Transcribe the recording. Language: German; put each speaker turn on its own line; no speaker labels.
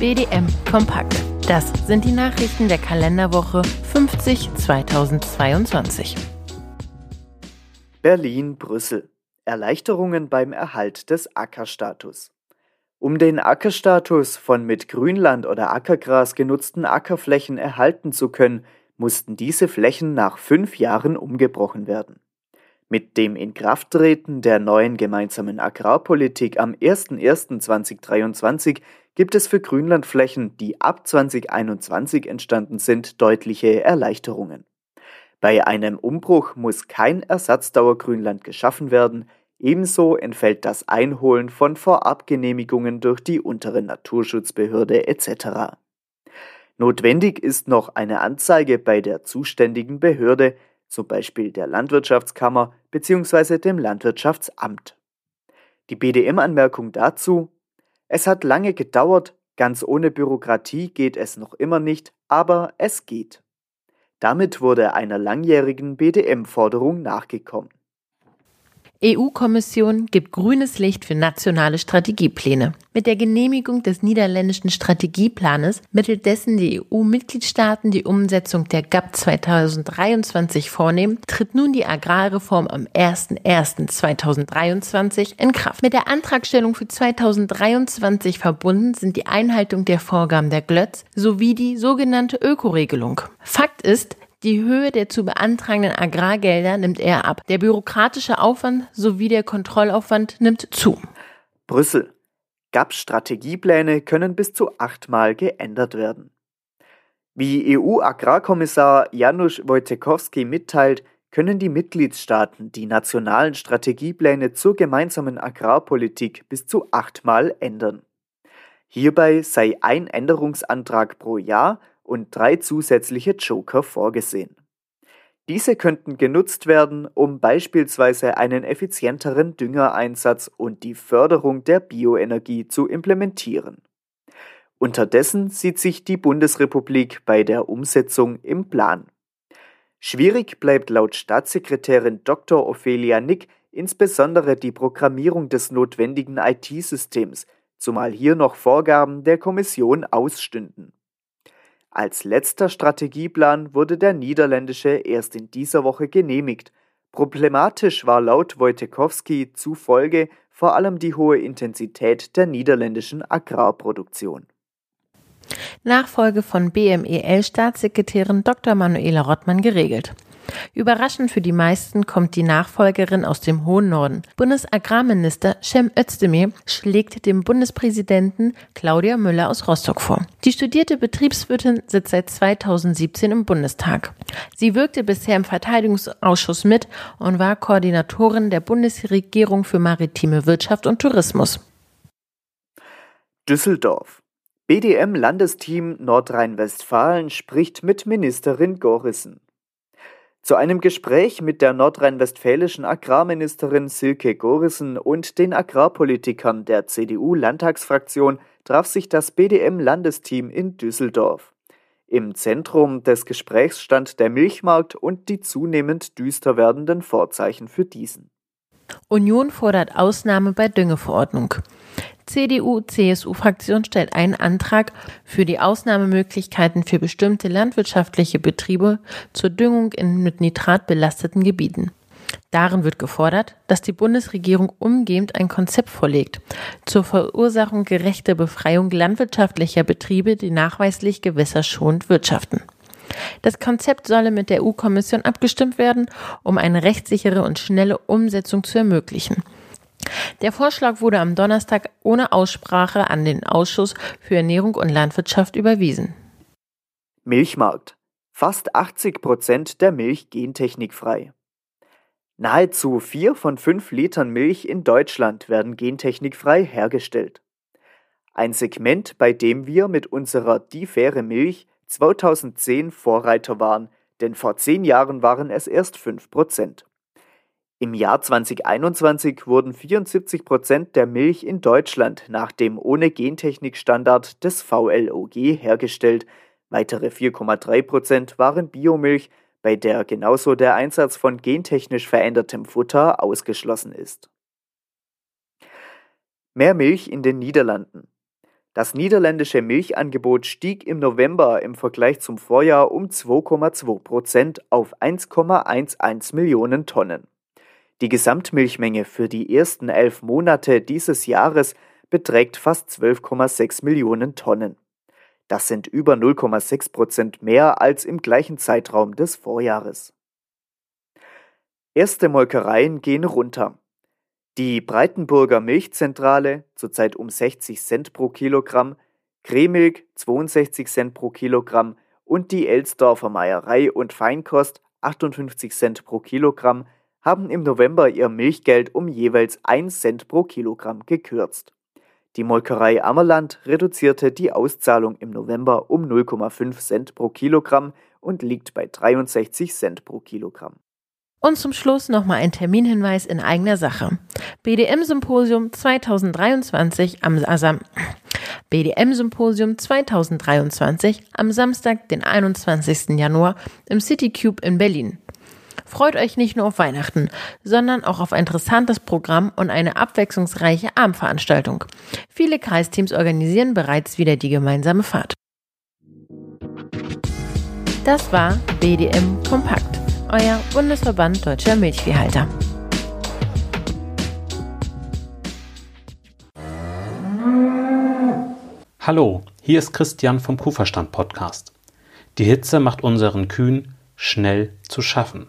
BDM Kompakt. Das sind die Nachrichten der Kalenderwoche 50 2022.
Berlin, Brüssel. Erleichterungen beim Erhalt des Ackerstatus. Um den Ackerstatus von mit Grünland oder Ackergras genutzten Ackerflächen erhalten zu können, mussten diese Flächen nach fünf Jahren umgebrochen werden. Mit dem Inkrafttreten der neuen gemeinsamen Agrarpolitik am 01.01.2023 gibt es für Grünlandflächen, die ab 2021 entstanden sind, deutliche Erleichterungen. Bei einem Umbruch muss kein Ersatzdauergrünland geschaffen werden, ebenso entfällt das Einholen von Vorabgenehmigungen durch die untere Naturschutzbehörde etc. Notwendig ist noch eine Anzeige bei der zuständigen Behörde, zum Beispiel der Landwirtschaftskammer bzw. dem Landwirtschaftsamt. Die BDM-Anmerkung dazu, es hat lange gedauert, ganz ohne Bürokratie geht es noch immer nicht, aber es geht. Damit wurde einer langjährigen BDM-Forderung nachgekommen.
EU-Kommission gibt grünes Licht für nationale Strategiepläne. Mit der Genehmigung des niederländischen Strategieplanes, mittels dessen die EU-Mitgliedstaaten die Umsetzung der GAP 2023 vornehmen, tritt nun die Agrarreform am 01.01.2023 in Kraft. Mit der Antragstellung für 2023 verbunden sind die Einhaltung der Vorgaben der GLÖTZ sowie die sogenannte Ökoregelung. Fakt ist, die Höhe der zu beantragenden Agrargelder nimmt eher ab. Der bürokratische Aufwand sowie der Kontrollaufwand nimmt zu.
Brüssel. GAP-Strategiepläne können bis zu achtmal geändert werden. Wie EU-Agrarkommissar Janusz Wojciechowski mitteilt, können die Mitgliedstaaten die nationalen Strategiepläne zur gemeinsamen Agrarpolitik bis zu achtmal ändern. Hierbei sei ein Änderungsantrag pro Jahr und drei zusätzliche Joker vorgesehen. Diese könnten genutzt werden, um beispielsweise einen effizienteren Düngereinsatz und die Förderung der Bioenergie zu implementieren. Unterdessen sieht sich die Bundesrepublik bei der Umsetzung im Plan. Schwierig bleibt laut Staatssekretärin Dr. Ophelia Nick insbesondere die Programmierung des notwendigen IT-Systems, zumal hier noch Vorgaben der Kommission ausstünden. Als letzter Strategieplan wurde der niederländische erst in dieser Woche genehmigt. Problematisch war laut Wojtekowski zufolge vor allem die hohe Intensität der niederländischen Agrarproduktion.
Nachfolge von BMEL-Staatssekretärin Dr. Manuela Rottmann geregelt. Überraschend für die meisten kommt die Nachfolgerin aus dem hohen Norden. Bundesagrarminister Cem Özdemir schlägt dem Bundespräsidenten Claudia Müller aus Rostock vor. Die studierte Betriebswirtin sitzt seit 2017 im Bundestag. Sie wirkte bisher im Verteidigungsausschuss mit und war Koordinatorin der Bundesregierung für maritime Wirtschaft und Tourismus.
Düsseldorf. BDM-Landesteam Nordrhein-Westfalen spricht mit Ministerin Gorissen. Zu einem Gespräch mit der nordrhein-westfälischen Agrarministerin Silke Gorissen und den Agrarpolitikern der CDU-Landtagsfraktion traf sich das BDM-Landesteam in Düsseldorf. Im Zentrum des Gesprächs stand der Milchmarkt und die zunehmend düster werdenden Vorzeichen für diesen.
Union fordert Ausnahme bei Düngeverordnung. CDU-CSU-Fraktion stellt einen Antrag für die Ausnahmemöglichkeiten für bestimmte landwirtschaftliche Betriebe zur Düngung in mit Nitrat belasteten Gebieten. Darin wird gefordert, dass die Bundesregierung umgehend ein Konzept vorlegt zur Verursachung gerechter Befreiung landwirtschaftlicher Betriebe, die nachweislich gewässerschonend wirtschaften. Das Konzept solle mit der EU-Kommission abgestimmt werden, um eine rechtssichere und schnelle Umsetzung zu ermöglichen. Der Vorschlag wurde am Donnerstag ohne Aussprache an den Ausschuss für Ernährung und Landwirtschaft überwiesen.
Milchmarkt. Fast 80 Prozent der Milch gentechnikfrei. Nahezu vier von fünf Litern Milch in Deutschland werden gentechnikfrei hergestellt. Ein Segment, bei dem wir mit unserer Die faire Milch 2010 Vorreiter waren, denn vor zehn Jahren waren es erst fünf Prozent. Im Jahr 2021 wurden 74 Prozent der Milch in Deutschland nach dem ohne Gentechnik-Standard des VLOG hergestellt. Weitere 4,3 Prozent waren Biomilch, bei der genauso der Einsatz von gentechnisch verändertem Futter ausgeschlossen ist. Mehr Milch in den Niederlanden. Das niederländische Milchangebot stieg im November im Vergleich zum Vorjahr um 2,2 Prozent auf 1,11 Millionen Tonnen. Die Gesamtmilchmenge für die ersten elf Monate dieses Jahres beträgt fast 12,6 Millionen Tonnen. Das sind über 0,6 Prozent mehr als im gleichen Zeitraum des Vorjahres. Erste Molkereien gehen runter. Die Breitenburger Milchzentrale zurzeit um 60 Cent pro Kilogramm, Kremilk 62 Cent pro Kilogramm und die Elsdorfer Meierei und Feinkost 58 Cent pro Kilogramm haben im November ihr Milchgeld um jeweils 1 Cent pro Kilogramm gekürzt. Die Molkerei Ammerland reduzierte die Auszahlung im November um 0,5 Cent pro Kilogramm und liegt bei 63 Cent pro Kilogramm.
Und zum Schluss nochmal ein Terminhinweis in eigener Sache. BDM-Symposium 2023 am Asam BDM-Symposium 2023 am Samstag, den 21. Januar im City Cube in Berlin. Freut euch nicht nur auf Weihnachten, sondern auch auf ein interessantes Programm und eine abwechslungsreiche Abendveranstaltung. Viele Kreisteams organisieren bereits wieder die gemeinsame Fahrt. Das war BDM Kompakt euer Bundesverband Deutscher Milchviehhalter.
Hallo, hier ist Christian vom Kuhverstand Podcast. Die Hitze macht unseren Kühen schnell zu schaffen.